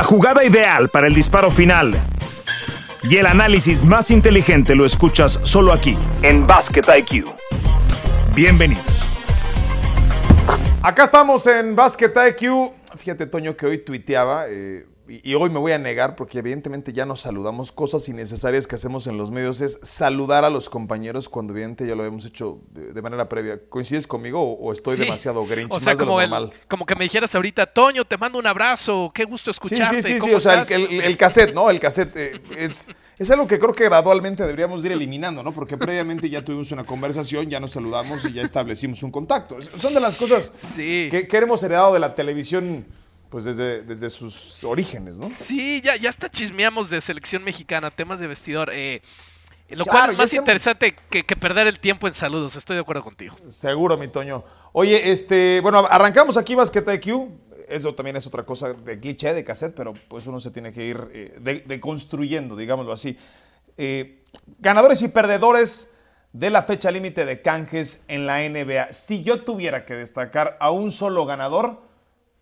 La jugada ideal para el disparo final y el análisis más inteligente lo escuchas solo aquí, en Basket IQ. Bienvenidos. Acá estamos en Basket IQ. Fíjate, Toño, que hoy tuiteaba, eh, y, y hoy me voy a negar porque evidentemente ya nos saludamos. Cosas innecesarias que hacemos en los medios es saludar a los compañeros cuando evidentemente ya lo habíamos hecho de, de manera previa. ¿Coincides conmigo o, o estoy Sí. demasiado grinch? O sea, más de lo como, el- normal. como que me dijeras ahorita, Toño, te mando un abrazo, qué gusto Sí, escucharte. sí, sí, sí, ¿cómo o sea, el, estás?" el- el cassette, ¿no? El cassette eh, es, es algo que creo que gradualmente deberíamos de ir eliminando, ¿no? Porque previamente ya tuvimos una conversación, ya nos saludamos y ya establecimos un contacto. Son de las cosas Sí. que, que hemos heredado de la televisión, pues desde, desde sus orígenes, ¿no? Sí, ya, ya hasta chismeamos de selección mexicana, temas de vestidor. eh, lo Claro, cual es más interesante que, que perder el tiempo en saludos. Estoy de acuerdo contigo. Seguro, mi Toño. Oye, este, bueno, arrancamos aquí Basket IQ. Eso también es otra cosa de cliché, de cassette, pero pues uno se tiene que ir eh, de- deconstruyendo, digámoslo así. Eh, ganadores y perdedores de la fecha límite de canjes en la NBA. Si yo tuviera que destacar a un solo ganador,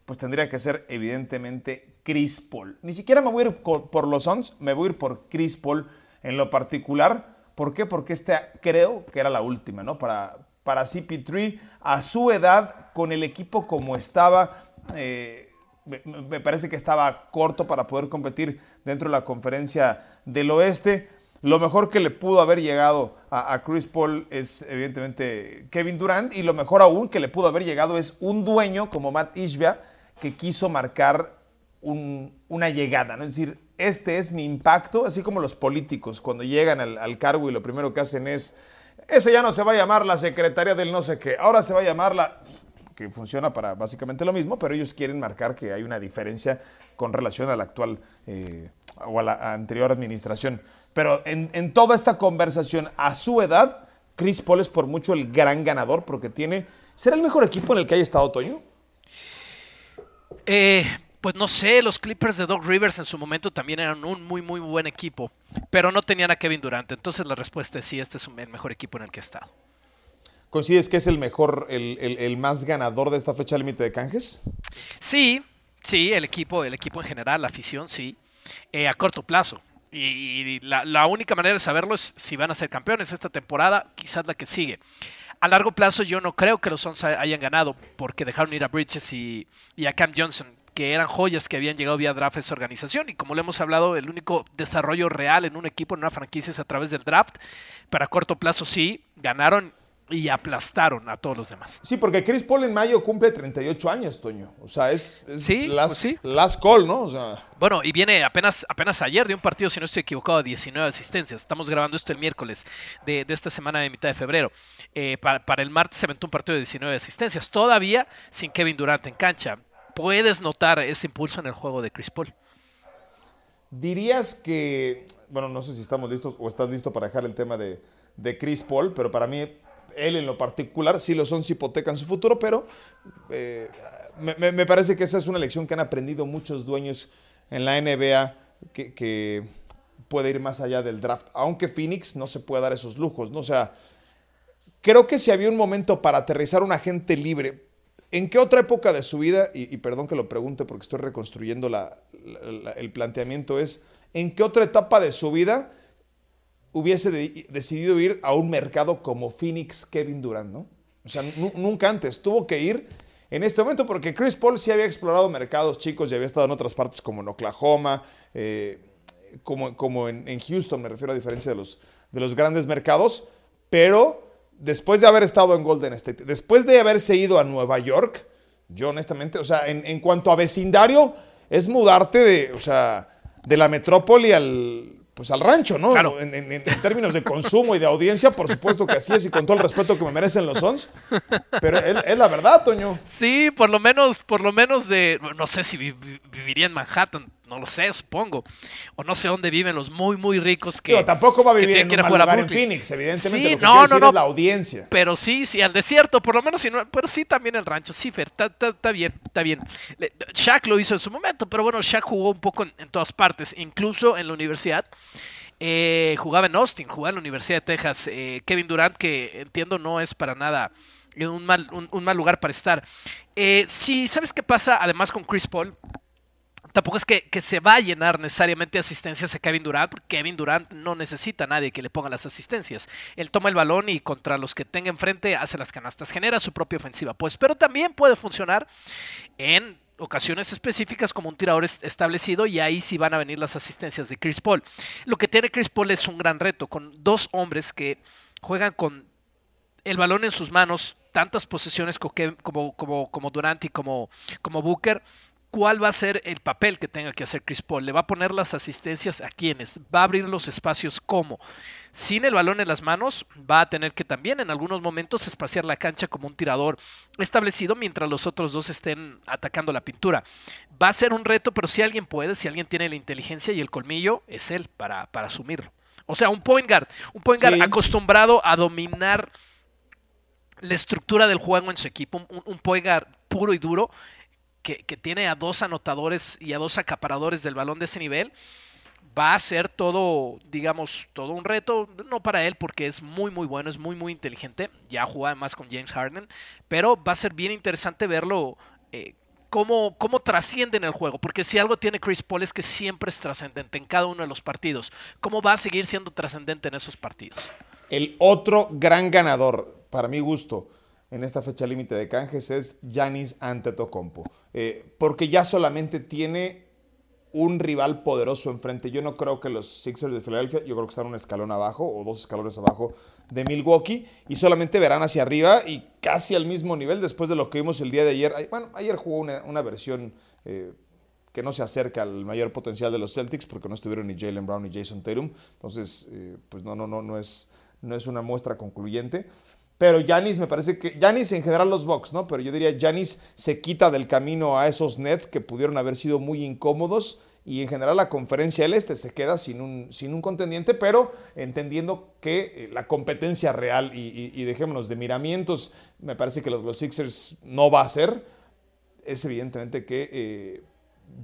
pues tendría que ser evidentemente Chris Paul. Ni siquiera me voy a ir por los Suns, me voy a ir por Chris Paul en lo particular. ¿Por qué? Porque esta creo que era la última, ¿no? Para, para CP3, a su edad, con el equipo como estaba, eh, me, me parece que estaba corto para poder competir dentro de la conferencia del oeste. Lo mejor que le pudo haber llegado a, a Chris Paul es evidentemente Kevin Durant y lo mejor aún que le pudo haber llegado es un dueño como Matt Ishbia que quiso marcar un- una llegada, ¿no? Es decir, este es mi impacto, así como los políticos cuando llegan al, al cargo y lo primero que hacen es, ese ya no se va a llamar la secretaria del no sé qué, ahora se va a llamar la que funciona para básicamente lo mismo, pero ellos quieren marcar que hay una diferencia con relación a la actual eh, o a la anterior administración. Pero en, en toda esta conversación, a su edad, Chris Paul es por mucho el gran ganador porque tiene... ¿Será el mejor equipo en el que haya estado Toño? Eh, pues no sé, los Clippers de Doc Rivers en su momento también eran un muy, muy buen equipo, pero no tenían a Kevin Durant. Entonces la respuesta es sí, este es el mejor equipo en el que he estado. ¿Coincides que es el mejor, el, el- el más ganador de esta fecha límite de canjes? Sí, sí, el equipo, el equipo en general, la afición, sí, eh, a corto plazo. Y, y la, la única manera de saberlo es si van a ser campeones esta temporada, quizás la que sigue. A largo plazo yo no creo que los Suns ha- hayan ganado porque dejaron ir a Bridges y, a Cam Johnson, que eran joyas que habían llegado vía draft a esa organización. Y como le hemos hablado, el único desarrollo real en un equipo, en una franquicia es a través del draft. Pero a corto plazo sí, ganaron y aplastaron a todos los demás. Sí, porque Chris Paul en mayo cumple 38 años, Toño. O sea, es, es Sí, last, pues sí. last call, ¿no? O sea, Bueno, y viene apenas, apenas ayer de un partido, si no estoy equivocado, 19 asistencias. Estamos grabando esto el miércoles de, de esta semana de mitad de febrero. Eh, para, para el martes se aventó un partido de 19 asistencias. Todavía sin Kevin Durant en cancha. Puedes notar ese impulso en el juego de Chris Paul. dirías que, bueno, no sé si estamos listos o estás listo para dejar el tema de, de Chris Paul, pero para mí, él en lo particular, sí lo son, sí hipotecan su futuro, pero eh, me, parece que esa es una lección que han aprendido muchos dueños en la NBA, que, puede ir más allá del draft, aunque Phoenix no se puede dar esos lujos, ¿no? O sea, creo que si había un momento para aterrizar un agente libre, ¿en qué otra época de su vida, y, perdón que lo pregunte porque estoy reconstruyendo la- el planteamiento, es, ¿en qué otra etapa de su vida hubiese de- decidido ir a un mercado como Phoenix Kevin Durant, ¿no? O sea, nu- nunca antes, tuvo que ir en este momento porque Chris Paul sí había explorado mercados chicos y había estado en otras partes como en Oklahoma, eh, como, como en, en Houston, me refiero a diferencia de los, de los grandes mercados, pero después de haber estado en Golden State, después de haberse ido a Nueva York, yo honestamente, o sea, en, en cuanto a vecindario, es mudarte de, o sea, de la metrópoli al, pues al rancho, ¿no? Claro. En, en- en términos de consumo y de audiencia, por supuesto que así es y con todo el respeto que me merecen los Sons. Pero es, es la verdad, Toño. Sí, por lo menos, por lo menos de, no sé si vi- vi- viviría en Manhattan, no lo sé, supongo, o no sé dónde viven los muy, muy ricos que. Digo, tampoco va a vivir en un mal lugar. Phoenix, evidentemente. Sí, lo que no, no, no. es la audiencia. Pero sí, sí, al desierto, por lo menos, no, pero sí también el rancho. Sí, Fer, está- bien, está bien. Le- Shaq lo hizo en su momento, pero bueno, Shaq jugó un poco en, en todas partes, incluso en la universidad. Eh, jugaba en Austin, jugaba en la Universidad de Texas. Eh, Kevin Durant, que entiendo no es para nada un mal, un, un mal lugar para estar. Eh, sí, ¿sabes qué pasa? Además con Chris Paul, tampoco es que, se va a llenar necesariamente asistencias a Kevin Durant, porque Kevin Durant no necesita a nadie que le ponga las asistencias. Él toma el balón y contra los que tenga enfrente hace las canastas, genera su propia ofensiva. Pues, pero también puede funcionar en ocasiones específicas como un tirador establecido y ahí sí van a venir las asistencias de Chris Paul. Lo que tiene Chris Paul es un gran reto con dos hombres que juegan con el balón en sus manos, tantas posesiones como, como, como Durant y como, como Booker cuál va a ser el papel que tenga que hacer Chris Paul. Le va a poner las asistencias a quienes, va a abrir los espacios como. Sin el balón en las manos, va a tener que también en algunos momentos espaciar la cancha como un tirador establecido mientras los otros dos estén atacando la pintura. Va a ser un reto, pero si alguien puede, si alguien tiene la inteligencia y el colmillo, es él para, para asumirlo. O sea, un point guard, un point guard acostumbrado a dominar la estructura del juego en su equipo, un, un point guard puro y duro, que, tiene a dos anotadores y a dos acaparadores del balón de ese nivel, va a ser todo, digamos, todo un reto, no para él porque es muy, muy bueno, es muy, muy inteligente, ya juega más con James Harden, pero va a ser bien interesante verlo. Eh, cómo, cómo trasciende en el juego, porque si algo tiene Chris Paul es que siempre es trascendente en cada uno de los partidos. ¿Cómo va a seguir siendo trascendente en esos partidos? El otro gran ganador, para mi gusto, en esta fecha límite de canjes es Yanis Antetokounmpo, eh, porque ya solamente tiene un rival poderoso enfrente. Yo no creo que los Sixers de Filadelfia, yo creo que están un escalón abajo o dos escalones abajo de Milwaukee y solamente verán hacia arriba y casi al mismo nivel después de lo que vimos el día de ayer. Bueno, ayer jugó una, versión eh, que no se acerca al mayor potencial de los Celtics porque no estuvieron ni Jalen Brown ni Jason Tatum. Entonces, eh, pues no, no, no, no es, no es una muestra concluyente. Pero Yanis, me parece que. Yanis en general los Bucks, ¿no? Pero yo diría Yanis se quita del camino a esos Nets que pudieron haber sido muy incómodos. Y en general la conferencia del Este se queda sin un, sin un contendiente, pero entendiendo que eh, la competencia real, y, dejémonos de miramientos, me parece que los, los, Sixers no va a ser. Es evidentemente que eh,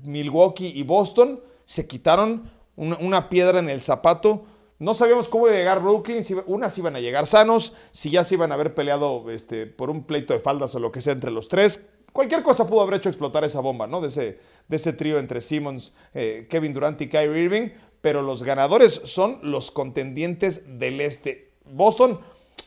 Milwaukee y Boston se quitaron una piedra en el zapato no sabíamos cómo iba a llegar Brooklyn, si unas iban a llegar sanos, si ya se iban a haber peleado este, por un pleito de faldas o lo que sea entre los tres. Cualquier cosa pudo haber hecho explotar esa bomba, ¿no? De ese, de ese trío entre Simmons, eh, Kevin Durant y Kyrie Irving. Pero los ganadores son los contendientes del este. Boston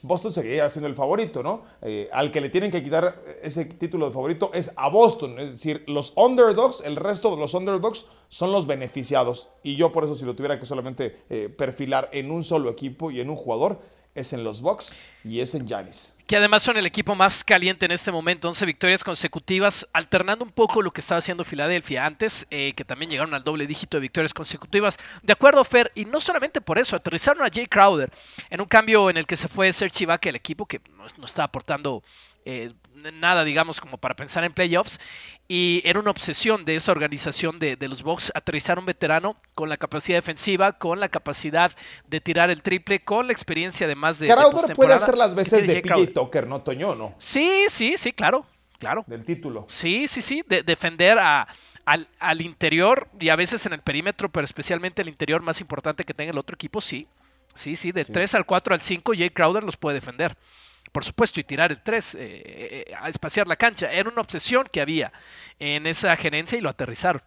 Boston seguía siendo el favorito, ¿no? Eh, al que le tienen que quitar ese título de favorito es a Boston. Es decir, los underdogs, el resto de los underdogs son los beneficiados. Y yo por eso si lo tuviera que solamente eh, perfilar en un solo equipo y en un jugador, es en los Bucks y es en Giannis. Que además son el equipo más caliente en este momento, 11 victorias consecutivas, alternando un poco lo que estaba haciendo Filadelfia antes, eh, que también llegaron al doble dígito de victorias consecutivas. De acuerdo, Fer, y no solamente por eso, aterrizaron a Jay Crowder en un cambio en el que se fue Serge Ibaka, el equipo que no, no estaba aportando eh, nada, digamos, como para pensar en playoffs. Y era una obsesión de esa organización de, los Bucks aterrizar un veterano con la capacidad defensiva, con la capacidad de tirar el triple, con la experiencia además de. Crowder puede hacer las veces de PJ Tucker, ¿no, Toño? ¿no? Sí, sí, sí, claro. Claro. Del título. Sí, sí, sí. De, defender a, al, interior y a veces en el perímetro, pero especialmente el interior más importante que tenga el otro equipo, sí. Sí, sí. Del 3 al 4 al 5, Jay Crowder los puede defender por supuesto, y tirar el 3, eh, eh, a espaciar la cancha. Era una obsesión que había en esa gerencia y lo aterrizaron.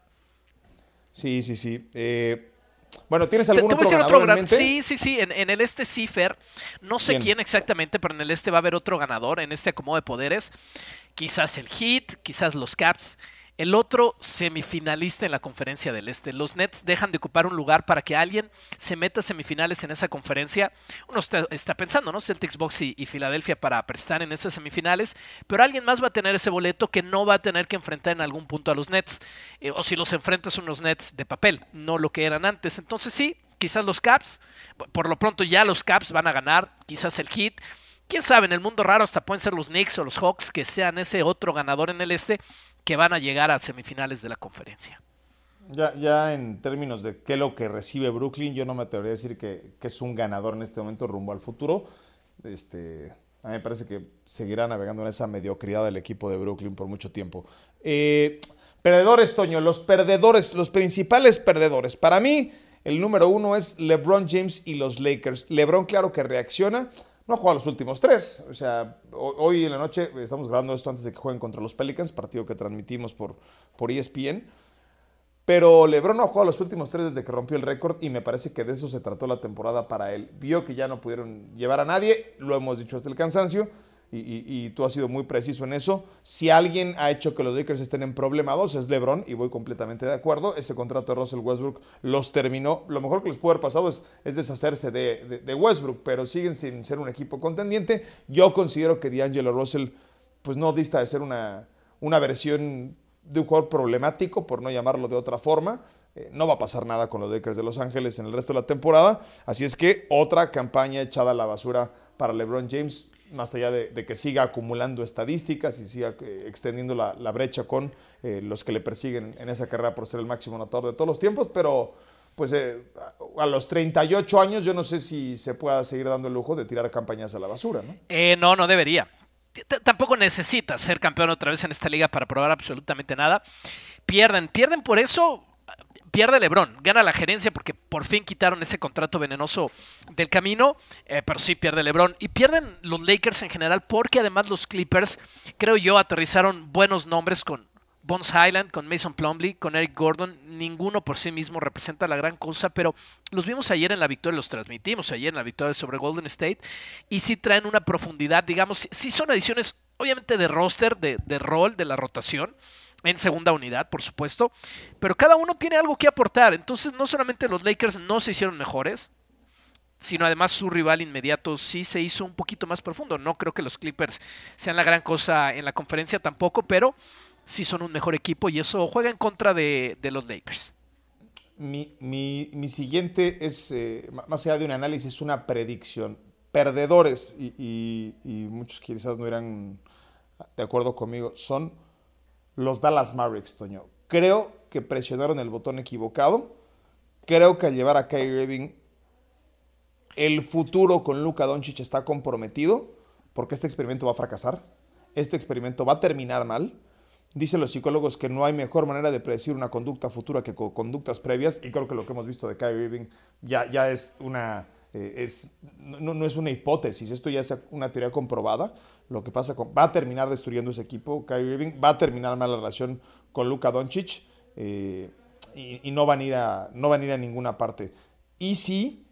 Sí, sí, sí. Eh, bueno, ¿tienes algún otro, ganador Sí, sí, sí. En, el este Cifer, no sé ¿Quién? exactamente, pero en el este va a haber otro ganador en este acomodo de poderes. Quizás el Heat, quizás los Caps el otro semifinalista en la conferencia del Este. Los Nets dejan de ocupar un lugar para que alguien se meta a semifinales en esa conferencia. Uno está, pensando, ¿no? Celtics, Box y, Filadelfia para prestar en esas semifinales, pero alguien más va a tener ese boleto que no va a tener que enfrentar en algún punto a los Nets. Eh, o si los enfrentas son unos Nets de papel, no lo que eran antes. Entonces sí, quizás los Caps, por lo pronto ya los Caps van a ganar, quizás el Heat quién sabe, en el mundo raro hasta pueden ser los Knicks o los Hawks que sean ese otro ganador en el este que van a llegar a semifinales de la conferencia. Ya, ya en términos de qué es lo que recibe Brooklyn, yo no me atrevería a decir que, es un ganador en este momento rumbo al futuro. Este, a mí me parece que seguirá navegando en esa mediocridad del equipo de Brooklyn por mucho tiempo. Eh, perdedores, Toño, los perdedores, los principales perdedores. Para mí, el número uno es LeBron James y los Lakers. LeBron, claro que reacciona no ha jugado los últimos tres. O sea, hoy en la noche estamos grabando esto antes de que jueguen contra los Pelicans, partido que transmitimos por, por ESPN. Pero LeBron no ha jugado los últimos tres desde que rompió el récord y me parece que de eso se trató la temporada para él. Vio que ya no pudieron llevar a nadie, lo hemos dicho hasta el cansancio, y, tú has sido muy preciso en eso. Si alguien ha hecho que los Lakers estén en problema dos es LeBron y voy completamente de acuerdo. Ese contrato de Russell Westbrook los terminó. Lo mejor que les puede haber pasado es, deshacerse de, Westbrook, pero siguen sin ser un equipo contendiente. Yo considero que D'Angelo Russell pues no dista de ser una, una versión de un jugador problemático, por no llamarlo de otra forma. Eh, no va a pasar nada con los Lakers de Los Ángeles en el resto de la temporada. Así es que otra campaña echada a la basura para LeBron James más allá de, que siga acumulando estadísticas y siga eh, extendiendo la, brecha con eh, los que le persiguen en esa carrera por ser el máximo anotador de todos los tiempos, pero pues eh, a los 38 años yo no sé si se pueda seguir dando el lujo de tirar campañas a la basura, ¿no? no, no debería. tampoco necesita ser campeón otra vez en esta liga para probar absolutamente nada. Pierden, pierden por eso pierde LeBron, gana la gerencia porque por fin quitaron ese contrato venenoso del camino, eh, pero sí pierde LeBron. Y pierden los Lakers en general porque además los Clippers, creo yo, aterrizaron buenos nombres con Bones Highland, con Mason Plumley, con Eric Gordon. Ninguno por sí mismo representa la gran cosa, pero los vimos ayer en la victoria, los transmitimos ayer en la victoria sobre Golden State y sí traen una profundidad, digamos, sí son adiciones obviamente de roster, de, de rol, de la rotación en segunda unidad, por supuesto, pero cada uno tiene algo que aportar. Entonces, no solamente los Lakers no se hicieron mejores, sino además su rival inmediato sí se hizo un poquito más profundo. No creo que los Clippers sean la gran cosa en la conferencia tampoco, pero sí son un mejor equipo y eso juega en contra de, los Lakers. Mi, siguiente es, eh, más allá de un análisis, una predicción. Perdedores, y, y muchos quizás no eran de acuerdo conmigo, son los Dallas Mavericks, Toño. Creo que presionaron el botón equivocado. Creo que al llevar a Kyrie Irving, el futuro con Luka Doncic está comprometido porque este experimento va a fracasar. Este experimento va a terminar mal. Dicen los psicólogos que no hay mejor manera de predecir una conducta futura que con conductas previas y creo que lo que hemos visto de Kyrie Irving ya, ya es una eh, es, no, es una hipótesis, esto ya es una teoría comprobada. Lo que pasa con, va a terminar destruyendo ese equipo, Kyrie Irving, va a terminar mal la relación con Luka Doncic eh, y, no, van a ir a, no van a ir a ninguna parte. Y sí,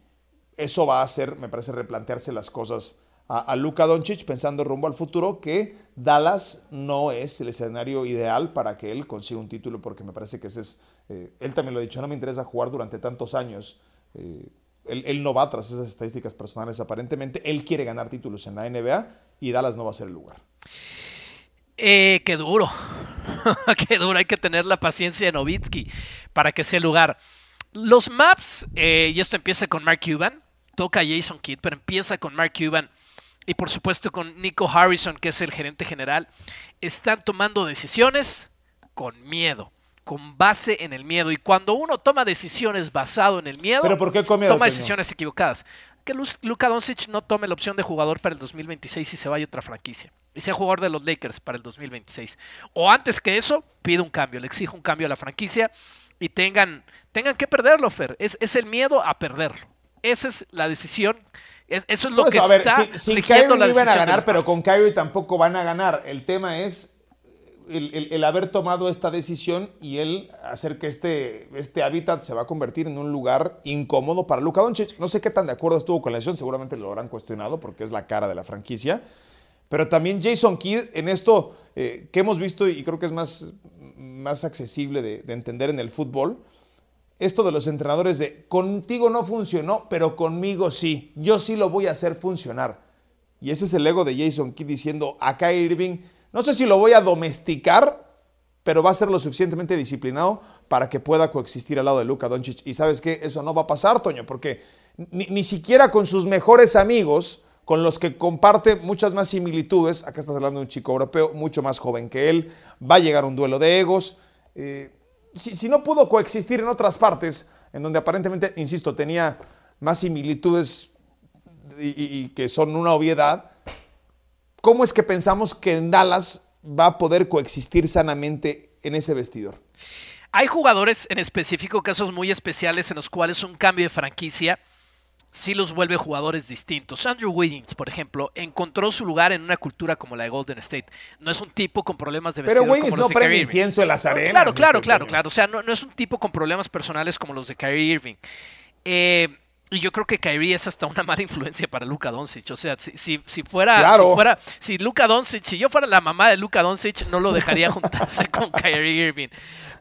eso va a hacer, me parece, replantearse las cosas a, a Luka Doncic pensando rumbo al futuro que Dallas no es el escenario ideal para que él consiga un título porque me parece que ese es, eh, él también lo ha dicho, no me interesa jugar durante tantos años. Él, no va tras esas estadísticas personales aparentemente. Él quiere ganar títulos en la NBA y Dallas no va a ser el lugar. Eh, qué duro. qué duro. Hay que tener la paciencia de Novitsky para que sea el lugar. Los maps, eh, y esto empieza con Mark Cuban, toca a Jason Kidd, pero empieza con Mark Cuban y por supuesto con Nico Harrison, que es el gerente general, están tomando decisiones con miedo con base en el miedo. Y cuando uno toma decisiones basado en el miedo, ¿Pero por qué toma decisiones equivocadas. Que Luka Doncic no tome la opción de jugador para el 2026 y se vaya a otra franquicia. Y sea jugador de los Lakers para el 2026. O antes que eso, pide un cambio, le exijo un cambio a la franquicia y tengan, tengan que perderlo, Fer. Es, es el miedo a perderlo. Esa es la decisión eso es lo que a ver, está sin, Kyrie no iban a ganar, pero con Kyrie tampoco van a ganar. El tema es el, haber tomado esta decisión y el hacer que este, este hábitat se va a convertir en un lugar incómodo para Luka Doncic. No sé qué tan de acuerdo estuvo con la decisión, seguramente lo habrán cuestionado porque es la cara de la franquicia. Pero también Jason Kidd en esto eh, que hemos visto y creo que es más, más accesible de, de entender en el fútbol, esto de los entrenadores de contigo no funcionó, pero conmigo sí, yo sí lo voy a hacer funcionar. Y ese es el ego de Jason Kidd diciendo, acá Irving no sé si lo voy a domesticar, pero va a ser lo suficientemente disciplinado para que pueda coexistir al lado de Luka Doncic. Y sabes qué, eso no va a pasar, Toño, porque ni, siquiera con sus mejores amigos, con los que comparte muchas más similitudes, acá estás hablando de un chico europeo mucho más joven que él, va a llegar un duelo de egos. Eh, si, no pudo coexistir en otras partes, en donde aparentemente, insisto, tenía más similitudes y que son una obviedad, ¿Cómo es que pensamos que en Dallas va a poder coexistir sanamente en ese vestidor? Hay jugadores en específico, casos muy especiales en los cuales un cambio de franquicia sí los vuelve jugadores distintos. Andrew Wiggins, por ejemplo, encontró su lugar en una cultura como la de Golden State. No es un tipo con problemas de Pero Wiggins no prende incienso en las arenas. Claro, claro, claro, claro. O sea, no, no, es un tipo con problemas personales como los de Kyrie Irving. Eh, y yo creo que Kyrie es hasta una mala influencia para Luka Doncic. O sea, si, si, si fuera, si fuera, si Luka Doncic, si yo fuera la mamá de Luka Doncic, no lo dejaría juntarse con Kyrie Irving.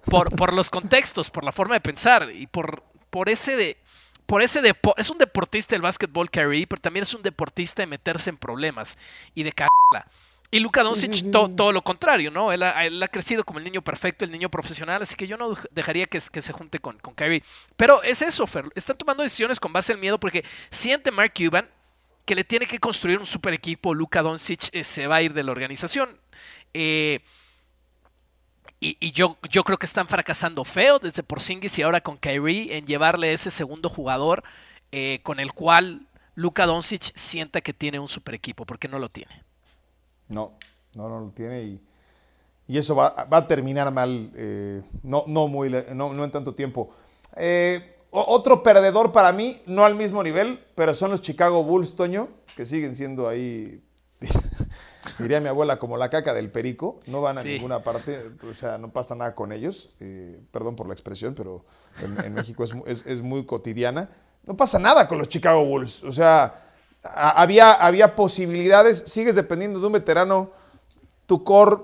Por, por los contextos, por la forma de pensar y por, por ese de, por ese es un deportista del básquetbol Kyrie, pero también es un deportista de meterse en problemas y de cagarla. Y Luka Doncic todo lo contrario, ¿no? Él ha, crecido como el niño perfecto, el niño profesional, así que yo no dejaría que, se junte con, con Kyrie. Pero es eso, Fer. Están tomando decisiones con base al miedo porque siente Mark Cuban que le tiene que construir un super equipo. Luka Doncic eh, se va a ir de la organización. Eh, y, yo, yo creo que están fracasando feo desde Porzingis y ahora con Kyrie en llevarle ese segundo jugador eh, con el cual Luka Doncic sienta que tiene un super equipo, porque no lo tiene. No, no, no lo tiene y, y eso va, va, a terminar mal, eh, no, no, muy, no, no, en tanto tiempo. Eh, otro perdedor para mí, no al mismo nivel, pero son los Chicago Bulls, Toño, que siguen siendo ahí, diría mi abuela, como la caca del perico, no van a ninguna parte, o sea, no pasa nada con ellos, eh, perdón por la expresión, pero en, México es, es, es, muy cotidiana. No pasa nada con los Chicago Bulls, o sea, había, había posibilidades, sigues dependiendo de un veterano, tu core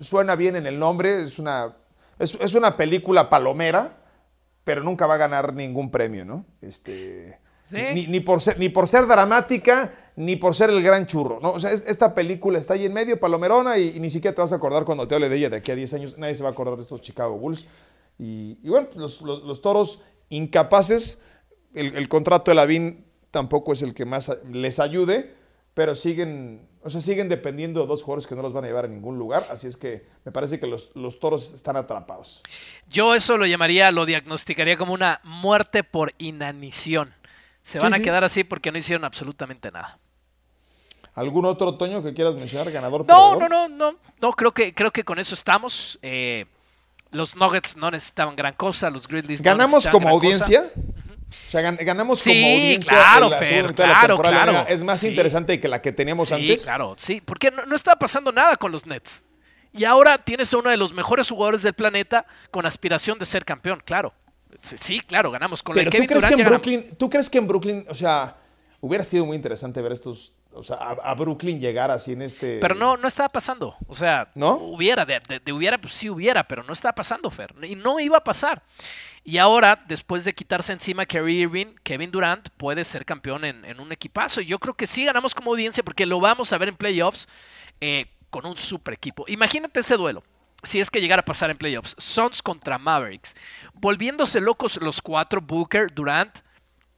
suena bien en el nombre, es una, es, una película palomera, pero nunca va a ganar ningún premio, ¿no? Este, ni, por ser, ni por ser dramática, ni por ser el gran churro, ¿no? O sea, esta película está ahí en medio, palomerona, y, ni siquiera te vas a acordar cuando te hable de ella de aquí a 10 años, nadie se va a acordar de estos Chicago Bulls. Y, bueno, los, toros incapaces, el, el contrato de Lavín tampoco es el que más les ayude, pero siguen, o sea, siguen dependiendo de dos jugadores que no los van a llevar a ningún lugar, así es que me parece que los, toros están atrapados. Yo eso lo llamaría, lo diagnosticaría como una muerte por inanición. Se van a quedar así porque no hicieron absolutamente nada. ¿Algún otro otoño que quieras mencionar, ganador? No, no, no, no, no, creo que, creo que con eso estamos. Eh, los Nuggets no necesitaban gran cosa, los Grizzlies ¿Ganamos como audiencia? O sea, ganamos como audiencia claro, claro, claro. Es más interesante que la que teníamos antes. Sí, claro, sí, porque no, no estaba pasando nada con los Nets. Y ahora tienes a uno de los mejores jugadores del planeta con aspiración de ser campeón, claro. Sí, claro, ganamos con Pero ¿tú crees que en Brooklyn, ¿tú crees que en Brooklyn, o sea, hubiera sido muy interesante ver estos, o sea, a, Brooklyn llegar así en este. Pero no, no estaba pasando. O sea, ¿no? Hubiera, de, de, hubiera, pues sí hubiera, pero no estaba pasando, Fer. Y no iba a pasar. Y ahora, después de quitarse encima Kerry Irving, Kevin Durant puede ser campeón en, un equipazo. Yo creo que sí ganamos como audiencia porque lo vamos a ver en playoffs eh, con un super equipo. Imagínate ese duelo. Si es que llegara a pasar en playoffs. Suns contra Mavericks. Volviéndose locos los cuatro, Booker, Durant,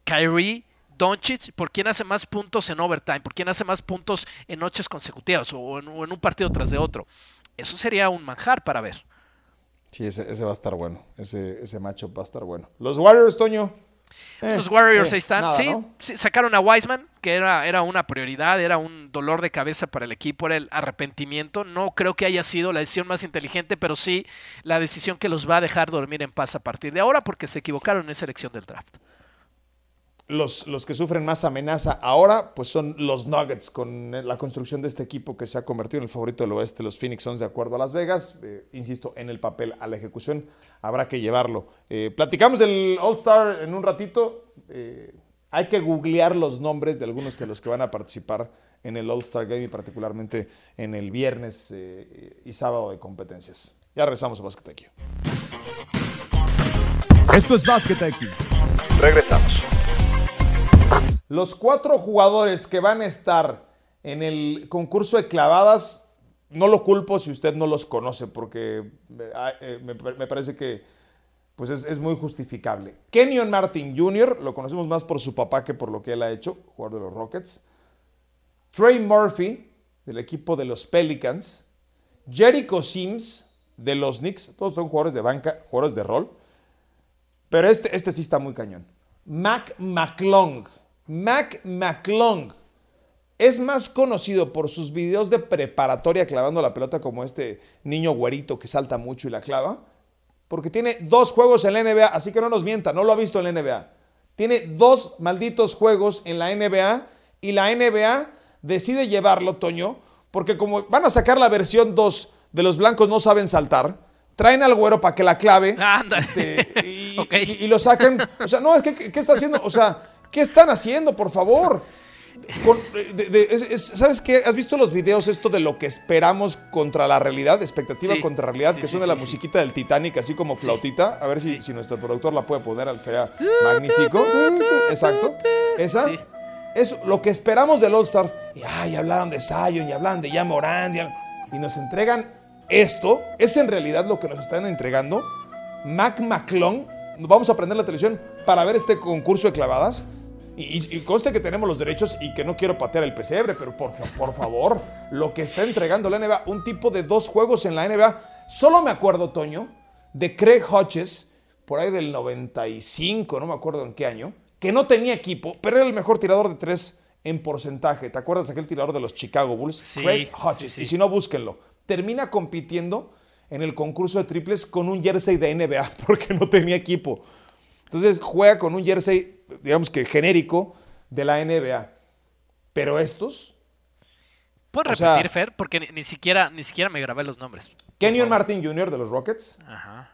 Kyrie, Doncic, por quién hace más puntos en overtime, por quién hace más puntos en noches consecutivas o en un partido tras de otro. Eso sería un manjar para ver. Sí, ese, va a estar bueno. Ese, ese macho va a estar bueno. Los Warriors, Toño. Los Warriors eh, ahí están. sí, sacaron a Wiseman, que era, era una prioridad, era un dolor de cabeza para el equipo, era el arrepentimiento. No creo que haya sido la decisión más inteligente, pero sí la decisión que los va a dejar dormir en paz a partir de ahora porque se equivocaron en esa elección del draft los, los, que sufren más amenaza ahora, pues son los Nuggets, con la construcción de este equipo que se ha convertido en el favorito del oeste. Los Phoenix son de acuerdo a Las Vegas. Eh, insisto, en el papel, a la ejecución, habrá que llevarlo. Eh, platicamos del All-Star en un ratito. Eh, hay que googlear los nombres de algunos de los que van a participar en el All-Star Game y particularmente en el viernes y sábado de competencias. Ya regresamos a Basket IQ. Esto es Basket IQ. Regresamos. Los cuatro jugadores que van a estar en el concurso de clavadas, no lo culpo si usted no los conoce, porque ah, eh, me, parece que pues es, muy justificable. Kenyon Martin Jr., lo conocemos más por su papá que por lo que él ha hecho, jugador de los Rockets. Trey Murphy, del equipo de los Pelicans. Jericho Sims, de los Knicks. Todos son jugadores de banca, jugadores de rol. Pero este, este sí está muy cañón. Mac McClung, Mac McClung es más conocido por sus videos de preparatoria clavando la pelota como este niño güerito que salta mucho y la clava, porque tiene dos juegos en la NBA, así que no nos mienta, no lo ha visto en la NBA. Tiene dos malditos juegos en la NBA y la NBA decide llevarlo, Toño, porque como van a sacar la versión 2 de los blancos no saben saltar, traen al güero para que la clave este, y, lo sacan. O sea, no, es que, ¿qué está haciendo? O sea, ¿qué están haciendo, por favor? ¿Sabes qué? ¿Has visto los videos esto de lo que esperamos contra la realidad? Expectativa contra realidad, que suena la musiquita del Titanic así como flautita. A ver si, si, nuestro productor la puede poner, sería magnífico. Exacto. Esa es lo que esperamos del All-Star. Y ay, hablaron de Zion y hablan de Yamorand y, y nos entregan esto. Es en realidad lo que nos están entregando. Mac McClung. Vamos a prender la televisión para ver este concurso de clavadas. Y, conste que tenemos los derechos y que no quiero patear el pesebre, pero por, por favor, lo que está entregando la NBA, un tipo de dos juegos en la NBA. Solo me acuerdo, Toño, de Craig Hodges, por ahí del 95, no me acuerdo en qué año, que no tenía equipo, pero era el mejor tirador de tres en porcentaje. ¿Te acuerdas de aquel tirador de los Chicago Bulls? Craig Hodges. Y si no, búsquenlo. Termina compitiendo en el concurso de triples con un jersey de NBA porque no tenía equipo. Entonces juega con un jersey digamos que genérico de la NBA. Pero estos. ¿Puedes repetir, Fer? Porque ni, siquiera, ni siquiera me grabé los nombres. Kenyon Martin Jr. de los Rockets. Ajá.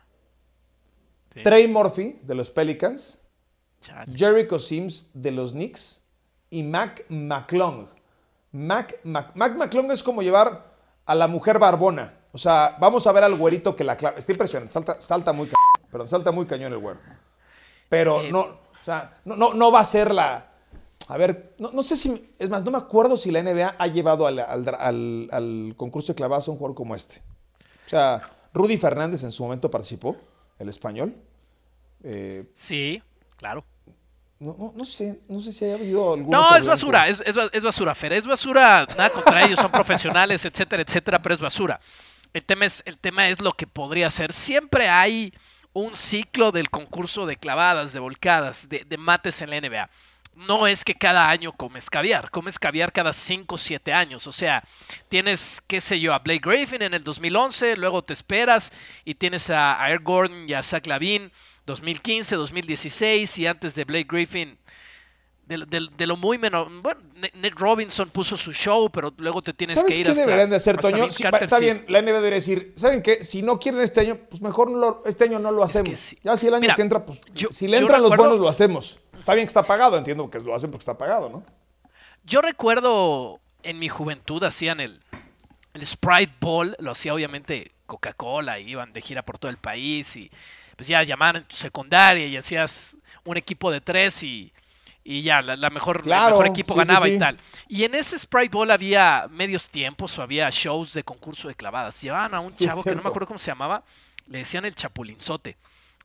Trey Murphy de los Pelicans. Jericho Sims de los Knicks. Y Mac McClung. Mac, Mac, McClung es como llevar a la mujer barbona. O sea, vamos a ver al güerito que la clava. Está impresionante. Salta, salta muy cañón. Perdón, salta muy cañón el güero. Pero eh, no, o sea, no, no, no va a ser la... A ver, no, sé si... Es más, no me acuerdo si la NBA ha llevado al, concurso de clavadas a un jugador como este. O sea, Rudy Fernández en su momento participó, el español. Eh, sí, claro. No, no, sé, no sé si haya habido algún. No, es basura, es, es, basura, Fer. Es basura, nada contra ellos, son profesionales, etcétera, etcétera, pero es basura. El tema es, el tema es lo que podría ser. Siempre hay un ciclo del concurso de clavadas, de volcadas, de, mates en la NBA. No es que cada año comes caviar, comes caviar cada 5 o 7 años. O sea, tienes, qué sé yo, a Blake Griffin en el 2011, luego te esperas y tienes a, Air Gordon y a Zach Lavin 2015, 2016 y antes de Blake Griffin de, lo muy menos. Bueno, Ned Robinson puso su show, pero luego te tienes que ir qué deberían de hacer, Toño? está bien, la NBA debería decir, ¿saben qué? Si no quieren este año, pues mejor este año no lo hacemos. Ya si el año que entra, pues si le entran los buenos, lo hacemos. Está bien que está pagado, entiendo que lo hacen porque está pagado, ¿no? Yo recuerdo en mi juventud hacían el, el Sprite Ball, lo hacía obviamente Coca-Cola, iban de gira por todo el país y pues ya llamaban en tu secundaria y hacías un equipo de tres y y ya, la, mejor, el mejor equipo ganaba y tal. Y en ese Sprite Ball había medios tiempos o había shows de concurso de clavadas. Llevaban a un chavo que no me acuerdo cómo se llamaba, le decían el chapulinzote.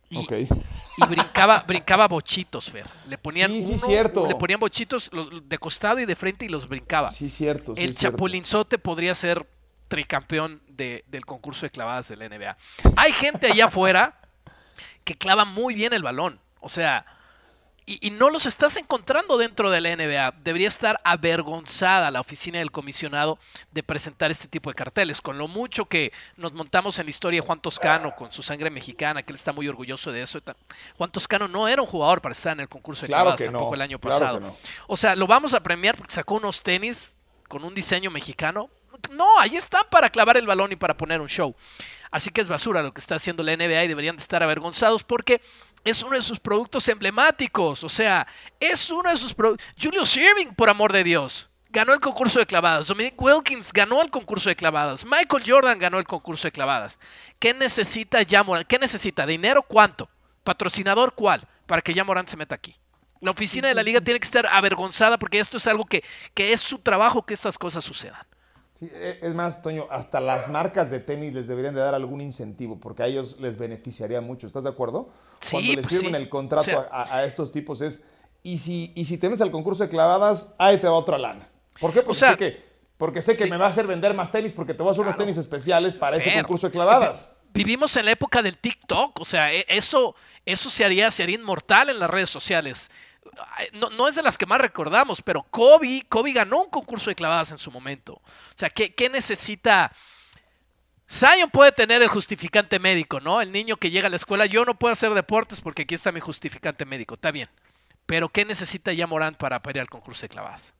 Y, y brincaba, brincaba bochitos, Fer. Le ponían le ponían bochitos de costado y de frente y los brincaba. Sí, cierto. el chapulinzote podría ser tricampeón de, del concurso de clavadas del NBA. Hay gente allá afuera que clava muy bien el balón. O sea, y, no los estás encontrando dentro de la NBA. Debería estar avergonzada la oficina del comisionado de presentar este tipo de carteles. Con lo mucho que nos montamos en la historia de Juan Toscano con su sangre mexicana, que él está muy orgulloso de eso. Juan Toscano no era un jugador para estar en el concurso de claro tampoco el año pasado. O sea, lo vamos a premiar porque sacó unos tenis con un diseño mexicano. No, ahí están para clavar el balón y para poner un show. Así que es basura lo que está haciendo la NBA y deberían de estar avergonzados porque es uno de sus productos emblemáticos. O sea, es uno de sus productos. Julius Irving, por amor de Dios, ganó el concurso de clavadas. Dominic Wilkins ganó el concurso de clavadas. Michael Jordan ganó el concurso de clavadas. ¿Qué necesita ya ¿Qué necesita? ¿Dinero? ¿Cuánto? ¿Patrocinador cuál? Para que ya Morán se meta aquí. La oficina de la liga tiene que estar avergonzada porque esto es algo que, que es su trabajo que estas cosas sucedan. E, es más, Toño, hasta las marcas de tenis les deberían de dar algún incentivo porque a ellos les beneficiaría mucho. ¿Estás de acuerdo? Cuando les pues firmen el contrato a, estos tipos es, y si, y si te al concurso de clavadas, ahí te va otra lana. ¿Por qué? Porque sé que, porque sé que me va a hacer vender más tenis porque te voy a hacer unos tenis especiales para ese concurso de clavadas. Vivimos en la época del TikTok, o sea, e, eso, eso se haría, se haría inmortal en las redes sociales no, es de las que más recordamos, pero Kobe, Kobe ganó un concurso de clavadas en su momento. O sea, ¿qué, necesita? Zion puede tener el justificante médico, ¿no? El niño que llega a la escuela, yo no puedo hacer deportes porque aquí está mi justificante médico, está bien. Pero ¿qué necesita ya Morán para pelear el concurso de clavadas?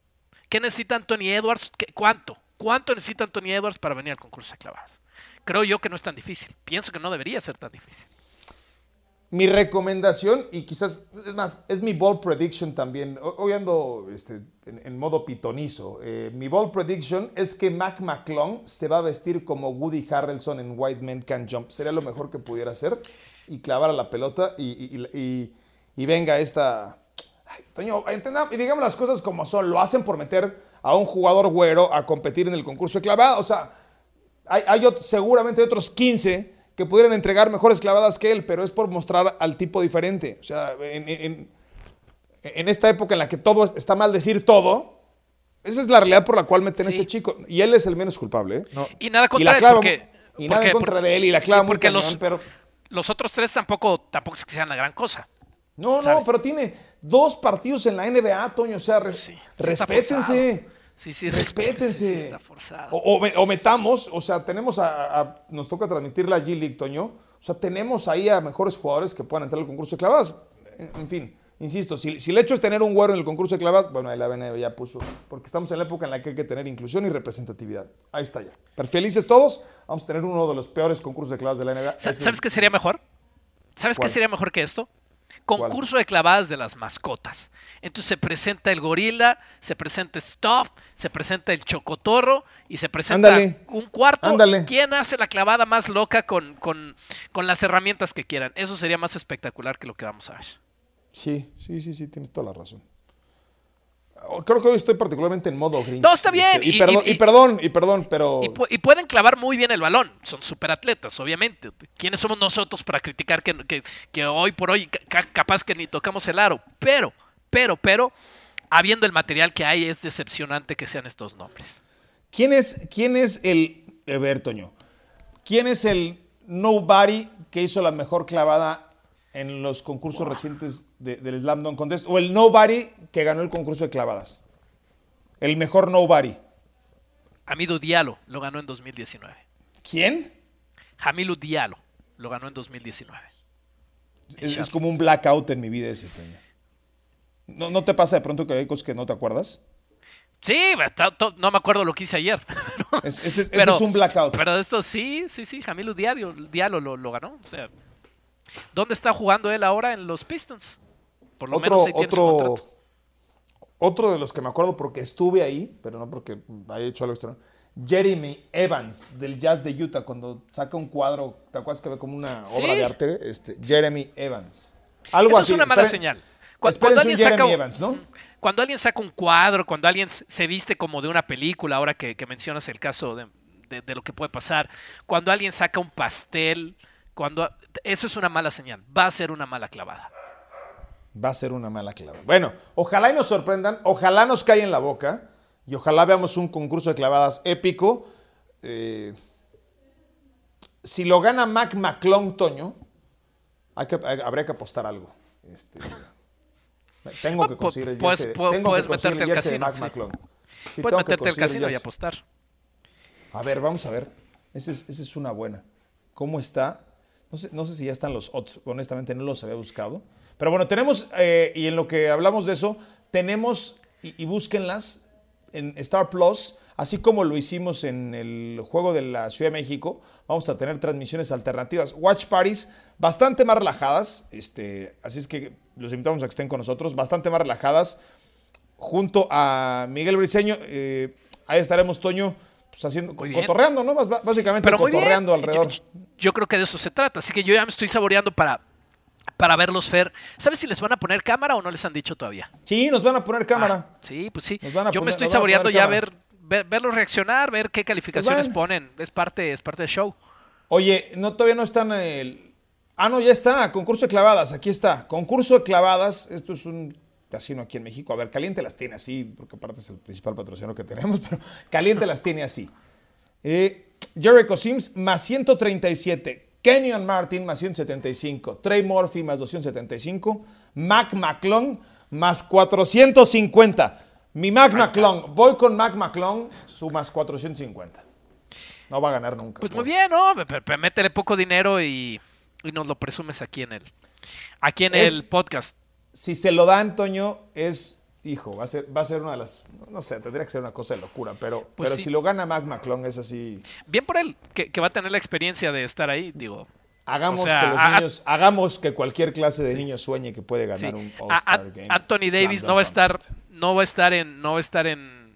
¿Qué necesita Anthony Edwards? ¿Cuánto? ¿Cuánto necesita Anthony Edwards para venir al concurso de clavadas? Creo yo que no es tan difícil. Pienso que no debería ser tan difícil. Mi recomendación, y quizás, es más, es mi ball prediction también. Hoy ando este, en, modo pitonizo. Eh, mi ball prediction es que Mac McClung se va a vestir como Woody Harrelson en White Men Can Jump. Sería lo mejor que pudiera hacer. Y clavar a la pelota y, venga esta Toño, y digamos las cosas como son. Lo hacen por meter a un jugador güero a competir en el concurso de clavada. O sea, hay, seguramente otros 15 que pudieran entregar mejores clavadas que él, pero es por mostrar al tipo diferente. O sea, en, esta época en la que todo está mal decir todo, esa es la realidad por la cual meten a este chico. Y él es el menos culpable. ¿eh? Y nada contra él. y nada contra de él y la clava porque los, pero... los otros tres tampoco, tampoco es que sean la gran cosa. No, no, pero tiene dos partidos en la NBA, Toño. O sea, respétense. Sí, sí, respétense. Está forzado. O, metamos, o sea, tenemos a, Nos toca transmitir la G-League, Toño. O sea, tenemos ahí a mejores jugadores que puedan entrar al concurso de clavadas. En fin, insisto, si, si el hecho es tener un güero en el concurso de clavadas, bueno, ahí la NBA ya puso. Porque estamos en la época en la que hay que tener inclusión y representatividad. Ahí está ya. Pero felices todos. Vamos a tener uno de los peores concursos de clavadas de la NBA. ¿Sabes qué sería mejor? ¿Sabes qué sería mejor que esto? Concurso de clavadas de las mascotas. Entonces se presenta el gorila, se presenta Stuff, se presenta el chocotorro y se presenta un cuarto. ¿Quién hace la clavada más loca con, con, con, las herramientas que quieran? Eso sería más espectacular que lo que vamos a ver. Sí, sí, sí, sí, tienes toda la razón. Creo que hoy estoy particularmente en modo green. No, está bien. Este, y, perdón, y, perdón, y perdón, pero. Y, pueden clavar muy bien el balón. Son superatletas, obviamente. ¿Quiénes somos nosotros para criticar que, que, hoy por hoy capaz que ni tocamos el aro? Pero, pero, pero, habiendo el material que hay, es decepcionante que sean estos nombres. ¿Quién es, quién es el. A ver, Toño. ¿Quién es el nobody que hizo la mejor clavada en los concursos recientes del Slam Dunk Contest o el Nobody que ganó el concurso de clavadas. El mejor Nobody. Hamidu Diallo lo ganó en 2019. ¿Quién? Hamilu Diallo lo ganó en 2019. Es, como un blackout en mi vida ese, ¿No, ¿No te pasa de pronto que hay cosas que no te acuerdas? Sí, no me acuerdo lo que hice ayer. ese, es un blackout. Pero esto sí, sí, sí, Hamilu Diallo, lo, lo ganó. O sea, ¿Dónde está jugando él ahora en los Pistons? Por lo otro, menos otro, otro de los que me acuerdo porque estuve ahí, pero no porque haya hecho algo extraño. Jeremy Evans del Jazz de Utah cuando saca un cuadro, ¿te acuerdas que ve como una obra de arte? Este, Jeremy Evans. Algo Eso así. es una mala señal. Cuando, alguien saca un, Evans, ¿no? cuando alguien saca un cuadro, cuando alguien se viste como de una película, ahora que, mencionas el caso de, de, lo que puede pasar, cuando alguien saca un pastel, cuando eso es una mala señal, va a ser una mala clavada. Va a ser una mala clavada. Bueno, ojalá y nos sorprendan, ojalá nos caiga en la boca y ojalá veamos un concurso de clavadas épico. Eh, si lo gana Mac McClung, Toño, hay que, habría que apostar algo. Este, tengo que conseguir el pues, puedes meterte al casino. Mac puedes meterte al casino y apostar. A ver, vamos a ver. Esa es, esa es una buena. ¿Cómo está? No sé, si ya están los odds, honestamente no los había buscado. Pero bueno, tenemos, eh, y en lo que hablamos de eso, tenemos, y, búsquenlas en Star Plus, así como lo hicimos en el juego de la Ciudad de México, vamos a tener transmisiones alternativas, watch parties bastante más relajadas, este, así es que los invitamos a que estén con nosotros, bastante más relajadas, junto a Miguel Briseño, eh, ahí estaremos, Toño, pues haciendo, cotorreando, ¿no? Básicamente cotorreando alrededor. Yo, creo que de eso se trata, así que yo ya me estoy saboreando para, para verlos, Fer. ¿Sabes si les van a poner cámara o no les han dicho todavía? Sí, nos van a poner cámara. Ah, sí, pues sí. Yo me estoy saboreando ya ver, verlos reaccionar, ver qué calificaciones pues ponen. Es parte, es parte del show. Oye, no todavía no están el... Ah, no, ya está, concurso de clavadas, aquí está. Concurso de clavadas, esto es un casino aquí en México. A ver, Caliente las tiene así, porque aparte es el principal patrocinador que tenemos, pero Caliente las tiene así. Eh, Jericho Sims más 137, Kenyon Martin más 175, Trey Murphy más 275, Mac McClung más 450. Mi Mac McClung, voy con Mac McClung, su más 450. No va a ganar nunca. Pues muy bien, ¿no? Métele poco dinero y, nos lo presumes aquí en el, aquí en el podcast. Si se lo da Antonio, es, hijo, va a ser, va a ser una de las, no sé, tendría que ser una cosa de locura, pero, Pues pero sí. si lo gana Mac McClung es así, Bien por él, que, que va a tener la experiencia de estar ahí, digo. hagamos O sea, que los a- niños, hagamos que cualquier clase de niño sueñe que puede ganar sí. un A- All-Star a- Game. Anthony Davis no va a estar, no va a estar en, no va a estar en,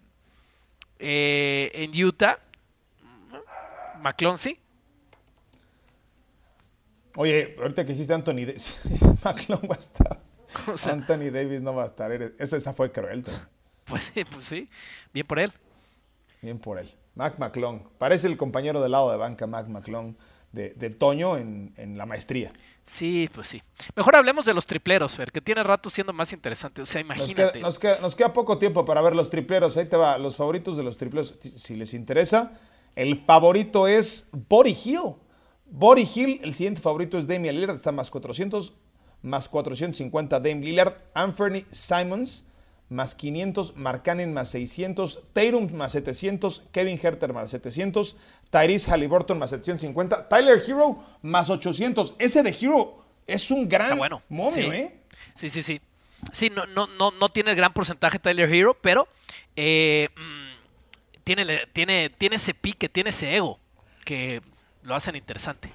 eh, en Utah. McClung sí. Oye, ahorita que dijiste Anthony Davis, McClung va a estar. O sea, Anthony Davis no va a estar. Esa, esa fue cruel, Toño. pues sí, pues sí. Bien por él. Bien por él. Mac McClung. Parece el compañero del lado de banca, Mac McClung, de, de Toño en, en la maestría. Sí, pues sí. Mejor hablemos de los tripleros, Fer, que tiene rato siendo más interesante. O sea, Nos queda, imagínate. nos, queda, nos queda poco tiempo para ver los tripleros. Ahí te va. Los favoritos de los tripleros, si, si les interesa. El favorito es Body Hill. Body Hill, el siguiente favorito es Damian Lillard, está más 400, más 450 Dame Lillard. Anthony Simons, más 500. Mark Cannon, más 600. Tatum, más 700. Kevin Herter, más 700. Tyrese Halliburton, más 750. Tyler Hero, más 800. Ese de Hero es un gran bueno. momio, sí. ¿eh? Sí, sí, sí. Sí, no, no, no, no tiene el gran porcentaje Tyler Hero, pero eh, mm, tiene, tiene ese pique, tiene ese ego que lo hacen interesante.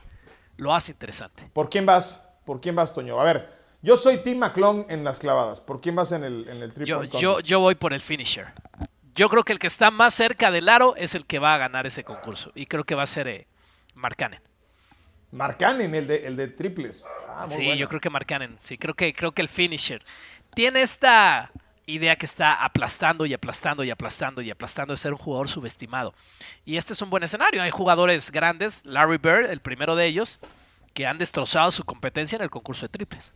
Lo hace interesante. ¿Por quién vas? ¿Por quién vas, Toño? A ver, yo soy Tim McClung en las clavadas. ¿Por quién vas en el, en el triple Yo, yo, yo voy por el finisher. Yo creo que el que está más cerca del aro es el que va a ganar ese concurso. Y creo que va a ser eh. Mark Cannon, el de, el de triples. Ah, muy Sí, yo creo que Mark Cannon. Sí, creo que, creo que el finisher. Tiene esta idea que está aplastando y aplastando y aplastando y aplastando de ser un jugador subestimado. Y este es un buen escenario. Hay jugadores grandes, Larry Bird, el primero de ellos, que han destrozado su competencia en el concurso de triples.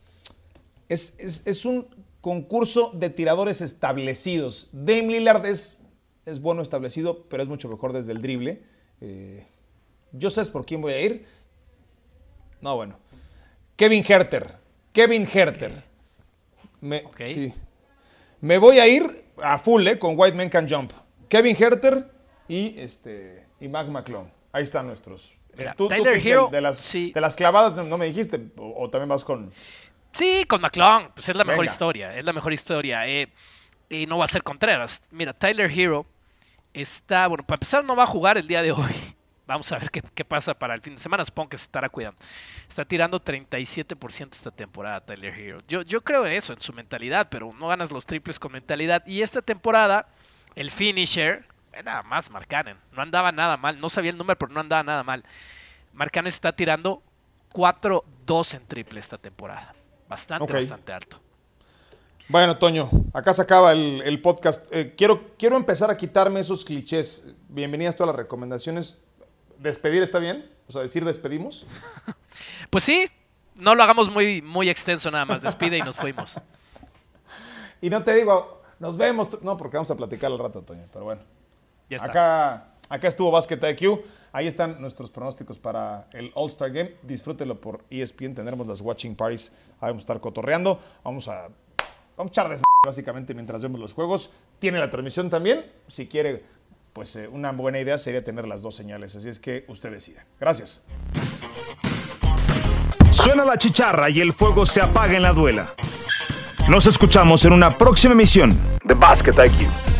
Es, es- es un concurso de tiradores establecidos. Dame Lillard es, es bueno establecido, pero es mucho mejor desde el drible. Eh, ¿Yo sabes por quién voy a ir? No, bueno. Kevin Herter. Kevin Herter. Me, sí. Me voy a ir a full, eh, con White Man Can Jump. Kevin Herter y, este, y Mac McClung. Ahí están nuestros. Eh, Mira, tú- tú, Tyler de- Hero, de, las, sí. de las clavadas no me dijiste, o, o también vas con... Sí, con McClung, pues es la mejor Venga. historia, es la mejor historia. eh, y no va a ser Contreras. Mira, Tyler Hero está, bueno, para empezar no va a jugar el día de hoy. Vamos a ver qué, qué pasa para el fin de semana, supongo que se estará cuidando. Está tirando 37% esta temporada Tyler Hero. Yo, yo creo en eso, en su mentalidad, pero no ganas los triples con mentalidad. Y esta temporada, el finisher, nada más Marcanen. No andaba nada mal, no sabía el número, pero no andaba nada mal. Marcanen está tirando 4-2 en triple esta temporada. Bastante, bastante alto. Bueno, Toño, acá se acaba el, el podcast. Eh, quiero, quiero empezar a quitarme esos clichés. Bienvenidas todas las recomendaciones. ¿Despedir está bien? O sea, decir despedimos. Pues sí, no lo hagamos muy, muy extenso nada más. Despide y nos fuimos. Y no te digo, nos vemos. No, porque vamos a platicar al rato, Toño. Pero bueno, Ya está. acá, acá estuvo Basket IQ. Ahí están nuestros pronósticos para el All-Star Game. Disfrútelo por ESPN. Tendremos las watching parties. Ahí vamos a estar cotorreando. Vamos a, vamos a echar desmadre, básicamente mientras vemos los juegos. Tiene la transmisión también. Si quiere, pues eh, una buena idea sería tener las dos señales. Así es que usted decida. Gracias. Suena la chicharra y el fuego se apaga en la duela. Nos escuchamos en una próxima emisión de Basket IQ.